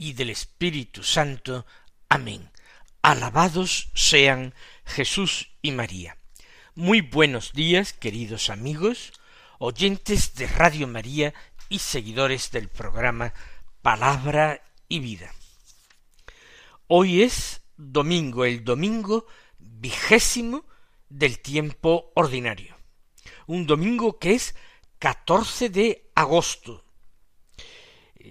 y del Espíritu Santo. Amén. Alabados sean Jesús y María. Muy buenos días, queridos amigos, oyentes de Radio María y seguidores del programa Palabra y Vida. Hoy es domingo, el domingo vigésimo del tiempo ordinario. Un domingo que es 14 de agosto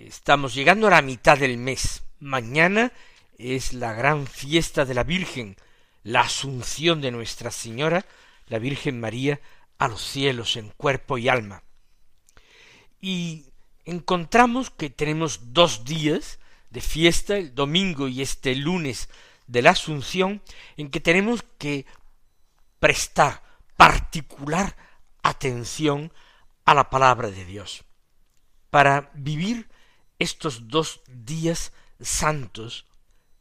Estamos llegando a la mitad del mes. Mañana es la gran fiesta de la Virgen, la asunción de Nuestra Señora, la Virgen María, a los cielos en cuerpo y alma. Y encontramos que tenemos dos días de fiesta, el domingo y este lunes de la Asunción, en que tenemos que prestar particular atención a la palabra de Dios, para vivir estos dos días santos,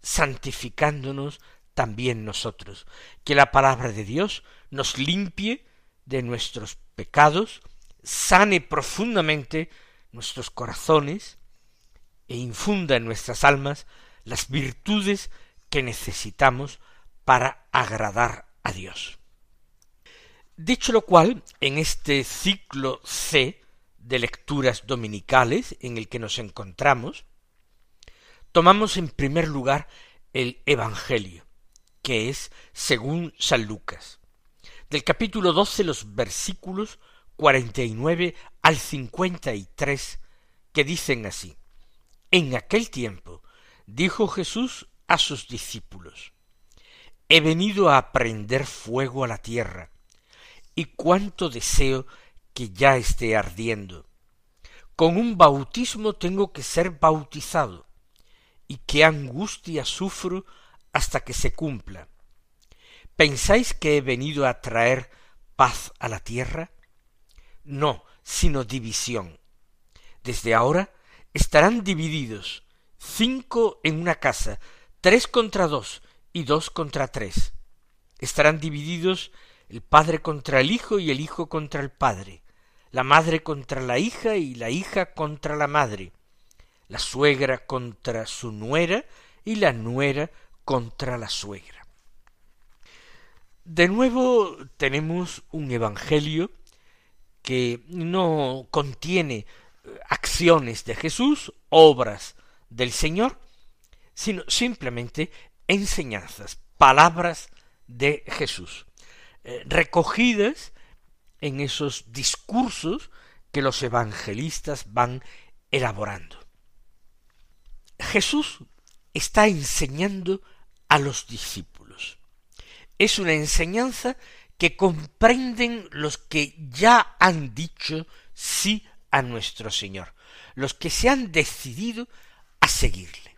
santificándonos también nosotros, que la palabra de Dios nos limpie de nuestros pecados, sane profundamente nuestros corazones e infunda en nuestras almas las virtudes que necesitamos para agradar a Dios. Dicho lo cual, en este ciclo C de lecturas dominicales en el que nos encontramos, tomamos en primer lugar el Evangelio, que es según San Lucas, del capítulo doce los versículos cuarenta y nueve al cincuenta y tres, que dicen así En aquel tiempo dijo Jesús a sus discípulos He venido a prender fuego a la tierra, y cuánto deseo que ya esté ardiendo. Con un bautismo tengo que ser bautizado, y qué angustia sufro hasta que se cumpla. ¿Pensáis que he venido a traer paz a la tierra? No, sino división. Desde ahora estarán divididos cinco en una casa, tres contra dos y dos contra tres. Estarán divididos el padre contra el hijo y el hijo contra el padre, la madre contra la hija y la hija contra la madre, la suegra contra su nuera y la nuera contra la suegra. De nuevo tenemos un evangelio que no contiene eh, acciones de Jesús, obras del Señor, sino simplemente enseñanzas, palabras de Jesús, eh, recogidas en esos discursos que los evangelistas van elaborando. Jesús está enseñando a los discípulos. Es una enseñanza que comprenden los que ya han dicho sí a nuestro Señor, los que se han decidido a seguirle.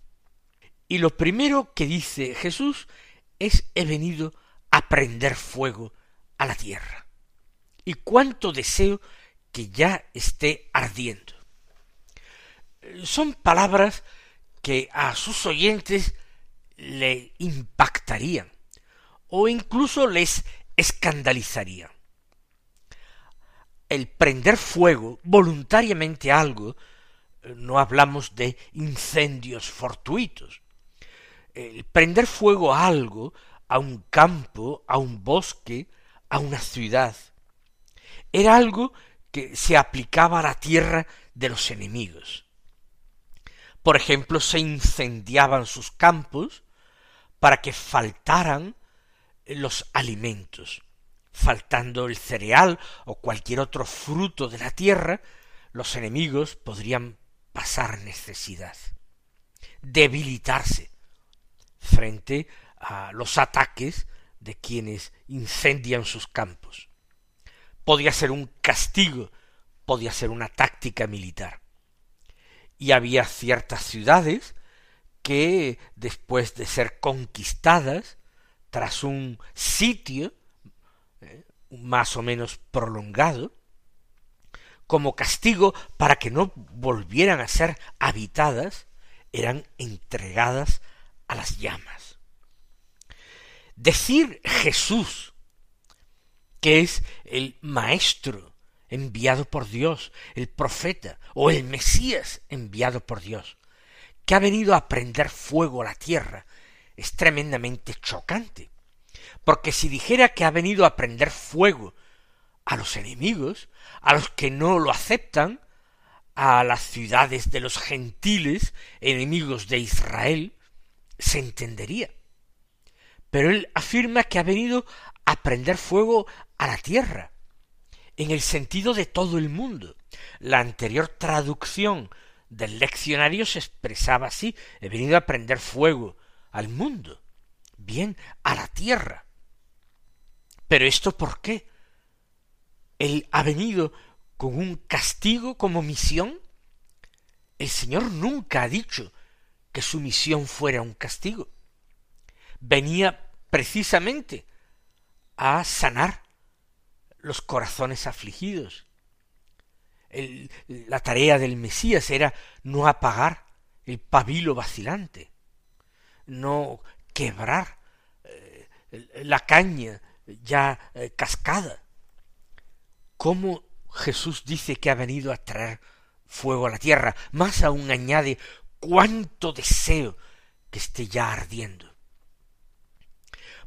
Y lo primero que dice Jesús es he venido a prender fuego a la tierra y cuánto deseo que ya esté ardiendo. Son palabras que a sus oyentes le impactarían o incluso les escandalizarían. El prender fuego voluntariamente algo, no hablamos de incendios fortuitos. El prender fuego a algo, a un campo, a un bosque, a una ciudad, era algo que se aplicaba a la tierra de los enemigos. Por ejemplo, se incendiaban sus campos para que faltaran los alimentos. Faltando el cereal o cualquier otro fruto de la tierra, los enemigos podrían pasar necesidad, debilitarse frente a los ataques de quienes incendian sus campos podía ser un castigo, podía ser una táctica militar. Y había ciertas ciudades que después de ser conquistadas, tras un sitio eh, más o menos prolongado, como castigo para que no volvieran a ser habitadas, eran entregadas a las llamas. Decir Jesús, que es el Maestro enviado por Dios, el profeta o el Mesías enviado por Dios, que ha venido a prender fuego a la tierra, es tremendamente chocante. Porque si dijera que ha venido a prender fuego a los enemigos, a los que no lo aceptan, a las ciudades de los gentiles, enemigos de Israel, se entendería. Pero él afirma que ha venido a prender fuego a la tierra, en el sentido de todo el mundo. La anterior traducción del leccionario se expresaba así, he venido a prender fuego al mundo, bien, a la tierra. Pero esto por qué? Él ha venido con un castigo como misión. El Señor nunca ha dicho que su misión fuera un castigo. Venía precisamente a sanar los corazones afligidos. la tarea del Mesías era no apagar el pabilo vacilante, no quebrar eh, la caña ya eh, cascada. ¿Cómo Jesús dice que ha venido a traer fuego a la tierra? Más aún añade cuánto deseo que esté ya ardiendo.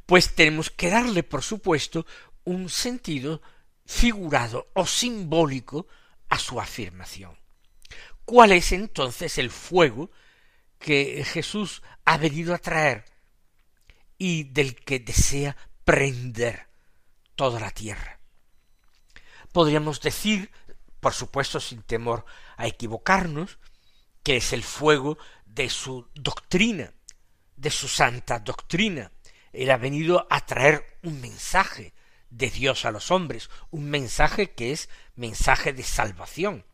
Pues tenemos que darle, por supuesto, un sentido figurado o simbólico a su afirmación. ¿Cuál es entonces el fuego que Jesús ha venido a traer y del que desea prender toda la tierra? Podríamos decir, por supuesto sin temor a equivocarnos, que es el fuego de su doctrina, de su santa doctrina. Él ha venido a traer un mensaje de Dios a los hombres, un mensaje que es mensaje de salvación,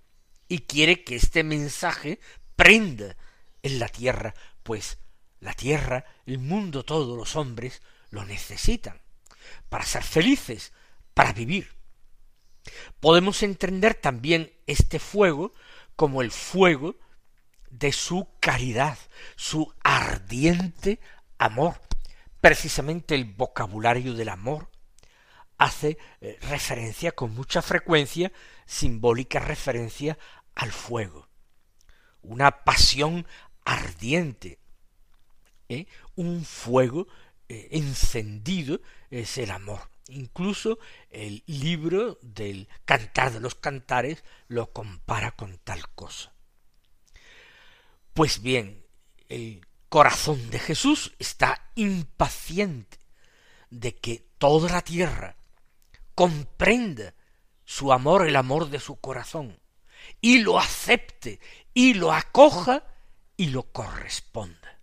y quiere que este mensaje prenda en la tierra, pues la tierra, el mundo, todos los hombres lo necesitan para ser felices, para vivir. Podemos entender también este fuego como el fuego de su caridad, su ardiente amor. Precisamente el vocabulario del amor hace eh, referencia con mucha frecuencia, simbólica referencia al fuego. Una pasión ardiente, ¿eh? un fuego eh, encendido es el amor. Incluso el libro del Cantar de los Cantares lo compara con tal cosa. Pues bien, el corazón de Jesús está impaciente de que toda la tierra comprenda su amor, el amor de su corazón, y lo acepte, y lo acoja, y lo corresponda.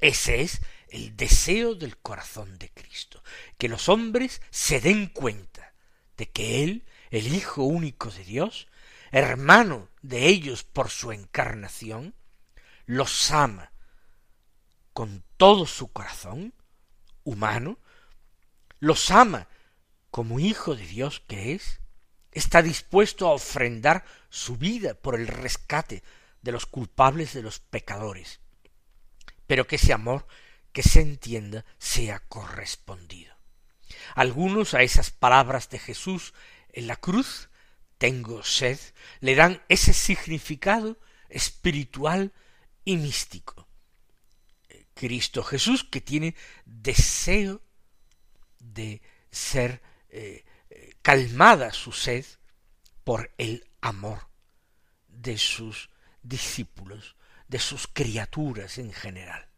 Ese es el deseo del corazón de Cristo, que los hombres se den cuenta de que Él, el Hijo único de Dios, hermano de ellos por su encarnación, los ama con todo su corazón humano, los ama como hijo de Dios que es, está dispuesto a ofrendar su vida por el rescate de los culpables de los pecadores, pero que ese amor que se entienda sea correspondido. Algunos a esas palabras de Jesús en la cruz, tengo sed, le dan ese significado espiritual y místico. Cristo Jesús que tiene deseo de ser eh, calmada su sed por el amor de sus discípulos, de sus criaturas en general.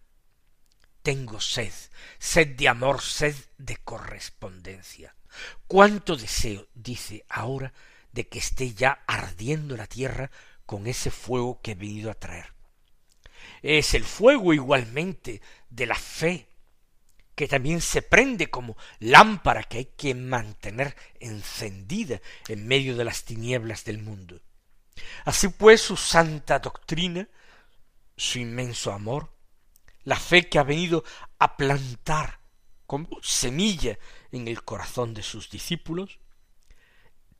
Tengo sed, sed de amor, sed de correspondencia. Cuánto deseo, dice ahora, de que esté ya ardiendo la tierra con ese fuego que he venido a traer. Es el fuego igualmente de la fe, que también se prende como lámpara que hay que mantener encendida en medio de las tinieblas del mundo. Así pues su santa doctrina, su inmenso amor, la fe que ha venido a plantar como semilla en el corazón de sus discípulos,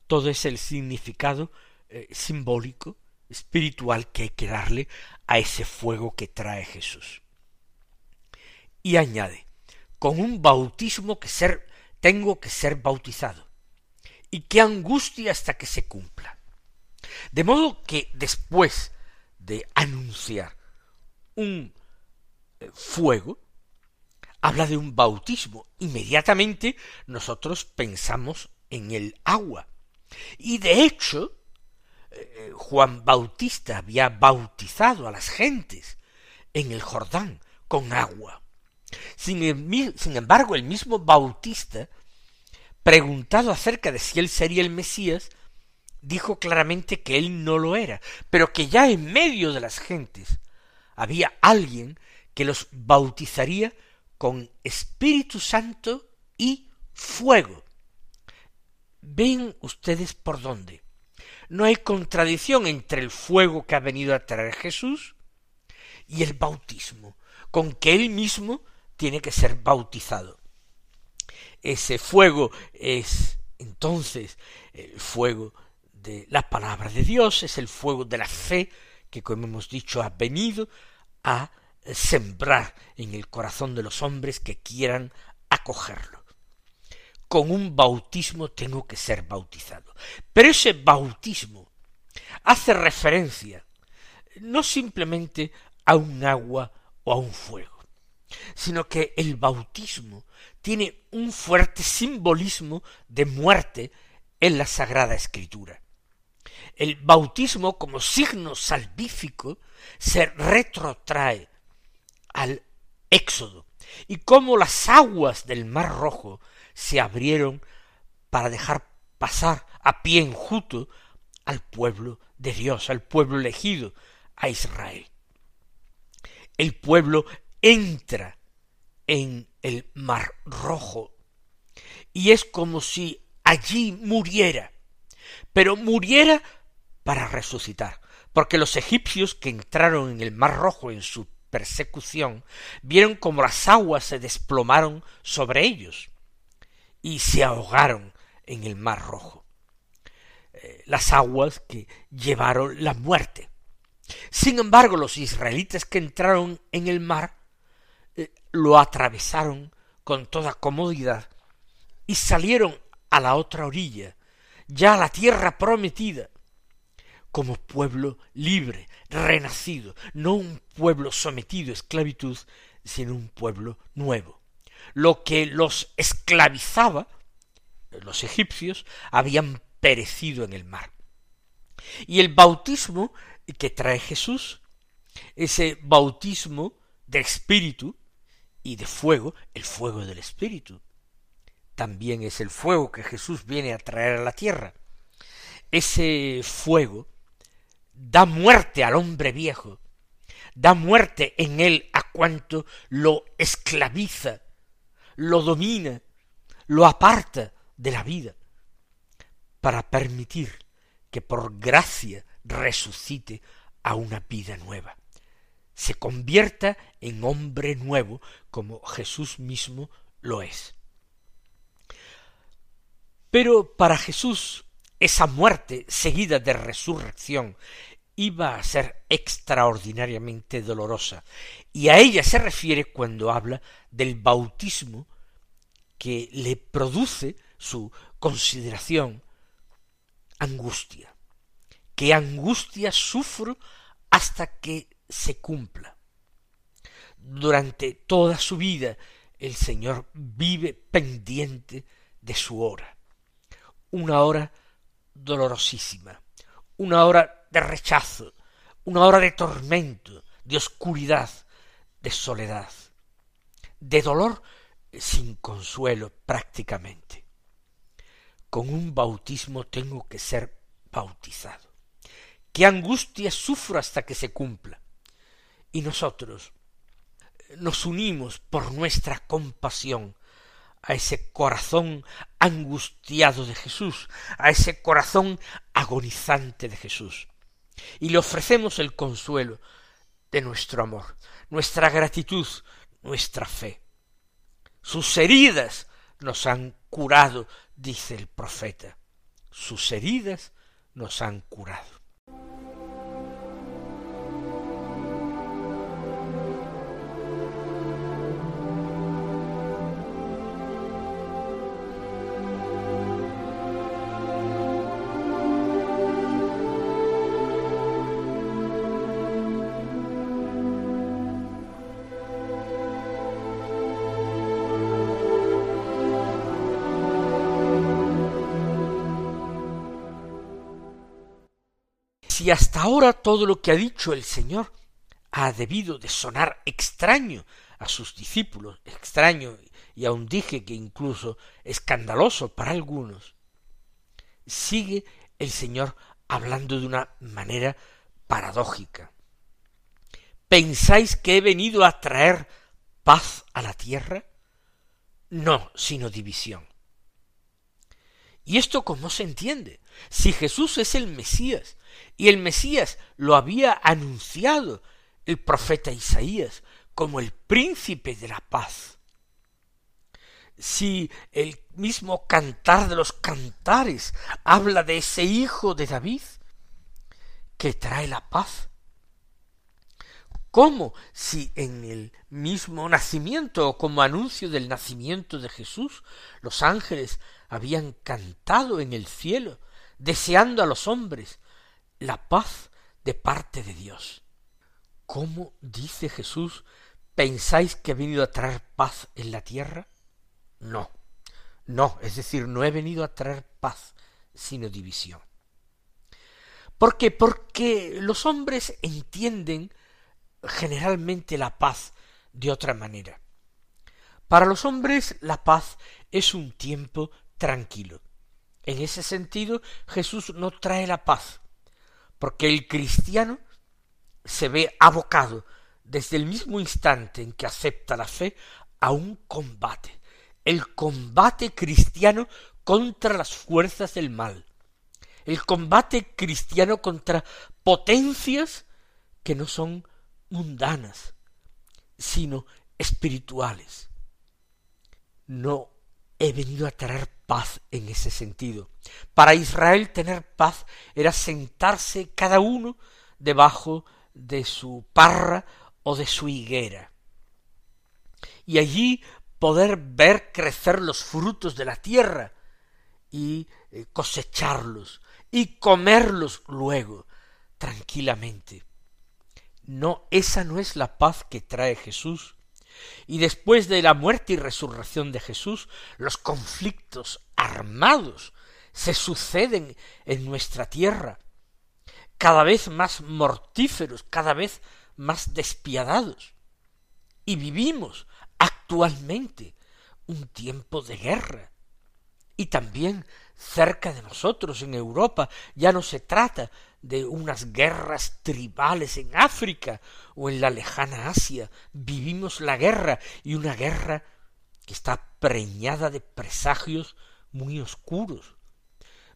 todo es el significado eh, simbólico, espiritual que hay que darle a ese fuego que trae Jesús. Y añade, con un bautismo que ser, tengo que ser bautizado. Y qué angustia hasta que se cumpla. De modo que después de anunciar un eh, fuego, habla de un bautismo. Inmediatamente nosotros pensamos en el agua. Y de hecho, eh, Juan Bautista había bautizado a las gentes en el Jordán con agua. Sin, embargo, el mismo Bautista, preguntado acerca de si él sería el Mesías, dijo claramente que él no lo era, pero que ya en medio de las gentes había alguien que los bautizaría con Espíritu Santo y fuego. Ven ustedes por dónde. No hay contradicción entre el fuego que ha venido a traer Jesús y el bautismo, con que él mismo tiene que ser bautizado. Ese fuego es entonces el fuego de la palabra de Dios, es el fuego de la fe que, como hemos dicho, ha venido a sembrar en el corazón de los hombres que quieran acogerlo. Con un bautismo tengo que ser bautizado. Pero ese bautismo hace referencia no simplemente a un agua o a un fuego, sino que el bautismo tiene un fuerte simbolismo de muerte en la Sagrada Escritura. El bautismo como signo salvífico se retrotrae al Éxodo y cómo las aguas del Mar Rojo se abrieron para dejar pasar a pie enjuto al pueblo de Dios, al pueblo elegido, a Israel. El pueblo entra en el mar rojo y es como si allí muriera, pero muriera para resucitar, porque los egipcios que entraron en el mar rojo en su persecución vieron como las aguas se desplomaron sobre ellos y se ahogaron en el mar rojo. Eh, las aguas que llevaron la muerte. Sin embargo, los israelitas que entraron en el mar eh, lo atravesaron con toda comodidad y salieron a la otra orilla, ya a la tierra prometida, como pueblo libre, renacido, no un pueblo sometido a esclavitud, sino un pueblo nuevo. Lo que los esclavizaba, los egipcios, habían perecido en el mar. Y el bautismo que trae Jesús, ese bautismo de espíritu y de fuego, el fuego del espíritu, también es el fuego que Jesús viene a traer a la tierra. Ese fuego da muerte al hombre viejo, da muerte en él a cuanto lo esclaviza, lo domina, lo aparta de la vida, para permitir que por gracia resucite a una vida nueva, se convierta en hombre nuevo como Jesús mismo lo es. Pero para Jesús esa muerte seguida de resurrección iba a ser extraordinariamente dolorosa, y a ella se refiere cuando habla del bautismo que le produce su consideración angustia. ¿Qué angustia sufro hasta que se cumpla? Durante toda su vida el Señor vive pendiente de su hora, una hora dolorosísima, una hora de rechazo, una hora de tormento, de oscuridad, de soledad, de dolor sin consuelo prácticamente. Con un bautismo tengo que ser bautizado. Qué angustia sufro hasta que se cumpla. Y nosotros nos unimos por nuestra compasión a ese corazón angustiado de Jesús, a ese corazón agonizante de Jesús. Y le ofrecemos el consuelo de nuestro amor, nuestra gratitud, nuestra fe. Sus heridas nos han curado, dice el profeta. Sus heridas nos han curado. Ahora todo lo que ha dicho el Señor ha debido de sonar extraño a sus discípulos, extraño y aun dije que incluso escandaloso para algunos, sigue el Señor hablando de una manera paradójica. ¿Pensáis que he venido a traer paz a la tierra? No, sino división. ¿Y esto cómo se entiende? Si Jesús es el Mesías, y el Mesías lo había anunciado el profeta Isaías como el príncipe de la paz. Si el mismo cantar de los cantares habla de ese hijo de David que trae la paz, ¿Cómo si en el mismo nacimiento o como anuncio del nacimiento de Jesús los ángeles habían cantado en el cielo, deseando a los hombres la paz de parte de Dios. ¿Cómo dice Jesús, pensáis que he venido a traer paz en la tierra? No, no, es decir, no he venido a traer paz, sino división. ¿Por qué? Porque los hombres entienden generalmente la paz de otra manera. Para los hombres la paz es un tiempo tranquilo. En ese sentido, Jesús no trae la paz, porque el cristiano se ve abocado desde el mismo instante en que acepta la fe a un combate, el combate cristiano contra las fuerzas del mal, el combate cristiano contra potencias que no son mundanas, sino espirituales. No he venido a traer paz en ese sentido. Para Israel tener paz era sentarse cada uno debajo de su parra o de su higuera. Y allí poder ver crecer los frutos de la tierra y eh, cosecharlos y comerlos luego tranquilamente. No, esa no es la paz que trae Jesús y después de la muerte y resurrección de Jesús, los conflictos armados se suceden en nuestra tierra, cada vez más mortíferos, cada vez más despiadados. Y vivimos actualmente un tiempo de guerra. Y también cerca de nosotros, en Europa, ya no se trata de unas guerras tribales en África o en la lejana Asia. Vivimos la guerra y una guerra que está preñada de presagios muy oscuros.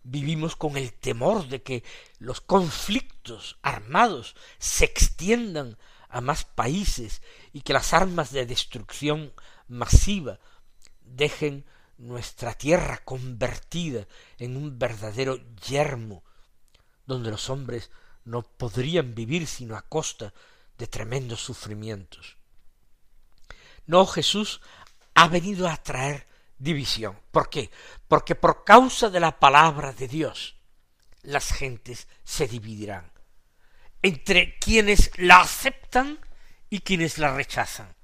Vivimos con el temor de que los conflictos armados se extiendan a más países y que las armas de destrucción masiva dejen nuestra tierra convertida en un verdadero yermo donde los hombres no podrían vivir sino a costa de tremendos sufrimientos. No, Jesús ha venido a traer división. ¿Por qué? Porque por causa de la palabra de Dios las gentes se dividirán entre quienes la aceptan y quienes la rechazan.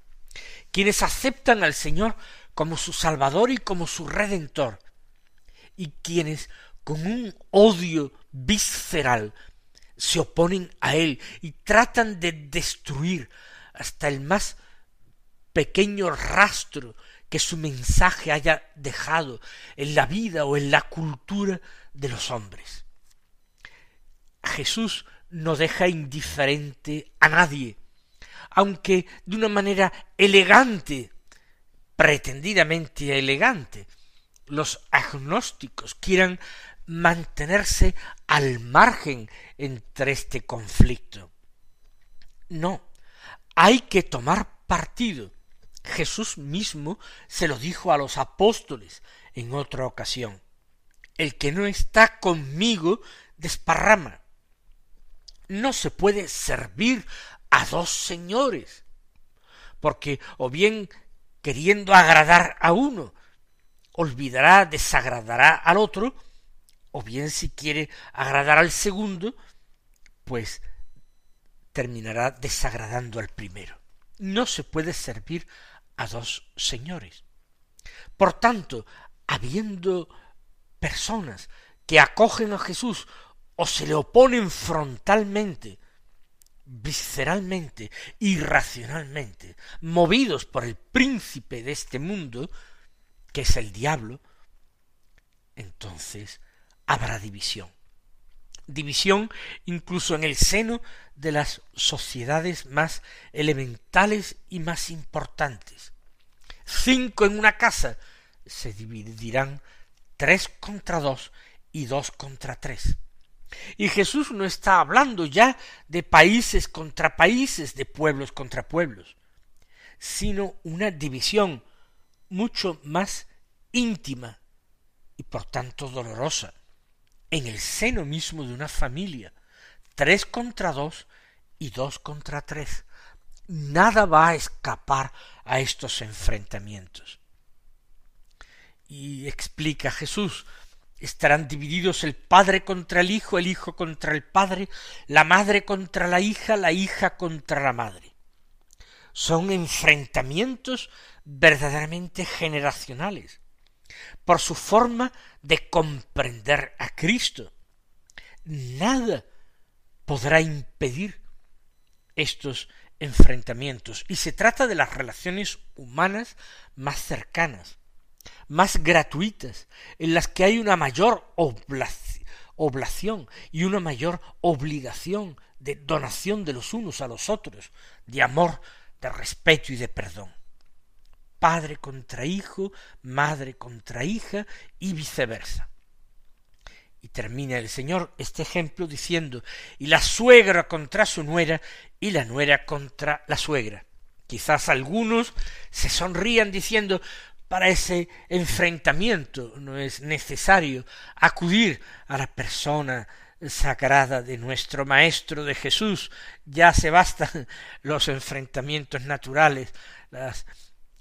Quienes aceptan al Señor como su Salvador y como su Redentor, y quienes con un odio visceral se oponen a él y tratan de destruir hasta el más pequeño rastro que su mensaje haya dejado en la vida o en la cultura de los hombres. Jesús no deja indiferente a nadie, aunque de una manera elegante, pretendidamente elegante, los agnósticos quieran mantenerse al margen entre este conflicto. No, hay que tomar partido. Jesús mismo se lo dijo a los apóstoles en otra ocasión. El que no está conmigo desparrama. No se puede servir a dos señores, porque o bien queriendo agradar a uno, olvidará, desagradará al otro, o bien si quiere agradar al segundo, pues terminará desagradando al primero. No se puede servir a dos señores. Por tanto, habiendo personas que acogen a Jesús o se le oponen frontalmente, visceralmente, irracionalmente, movidos por el príncipe de este mundo, que es el diablo, entonces habrá división. División incluso en el seno de las sociedades más elementales y más importantes. Cinco en una casa se dividirán tres contra dos y dos contra tres. Y Jesús no está hablando ya de países contra países, de pueblos contra pueblos, sino una división mucho más íntima y por tanto dolorosa en el seno mismo de una familia, tres contra dos y dos contra tres. Nada va a escapar a estos enfrentamientos. Y explica Jesús, estarán divididos el padre contra el hijo, el hijo contra el padre, la madre contra la hija, la hija contra la madre. Son enfrentamientos verdaderamente generacionales, por su forma de comprender a Cristo. Nada podrá impedir estos enfrentamientos, y se trata de las relaciones humanas más cercanas, más gratuitas, en las que hay una mayor oblación y una mayor obligación de donación de los unos a los otros, de amor, de respeto y de perdón. Padre contra hijo, madre contra hija y viceversa. Y termina el Señor este ejemplo diciendo, y la suegra contra su nuera, y la nuera contra la suegra. Quizás algunos se sonrían diciendo, para ese enfrentamiento no es necesario acudir a la persona sagrada de nuestro Maestro de Jesús, ya se bastan los enfrentamientos naturales, las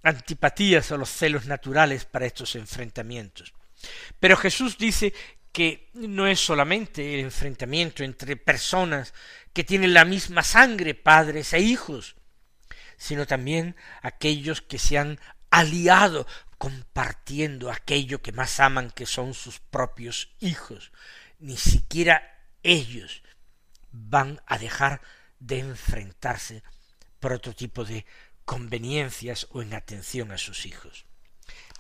antipatías o los celos naturales para estos enfrentamientos. Pero Jesús dice que no es solamente el enfrentamiento entre personas que tienen la misma sangre, padres e hijos, sino también aquellos que se han aliado compartiendo aquello que más aman que son sus propios hijos. Ni siquiera ellos van a dejar de enfrentarse por otro tipo de conveniencias o en atención a sus hijos.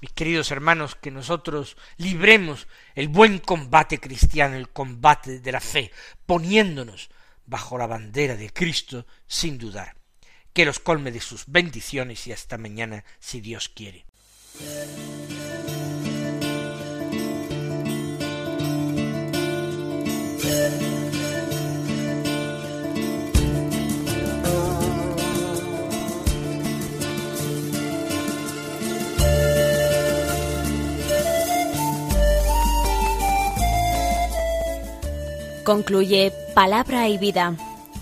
Mis queridos hermanos, que nosotros libremos el buen combate cristiano, el combate de la fe, poniéndonos bajo la bandera de Cristo sin dudar que los colme de sus bendiciones y hasta mañana si Dios quiere. Concluye Palabra y Vida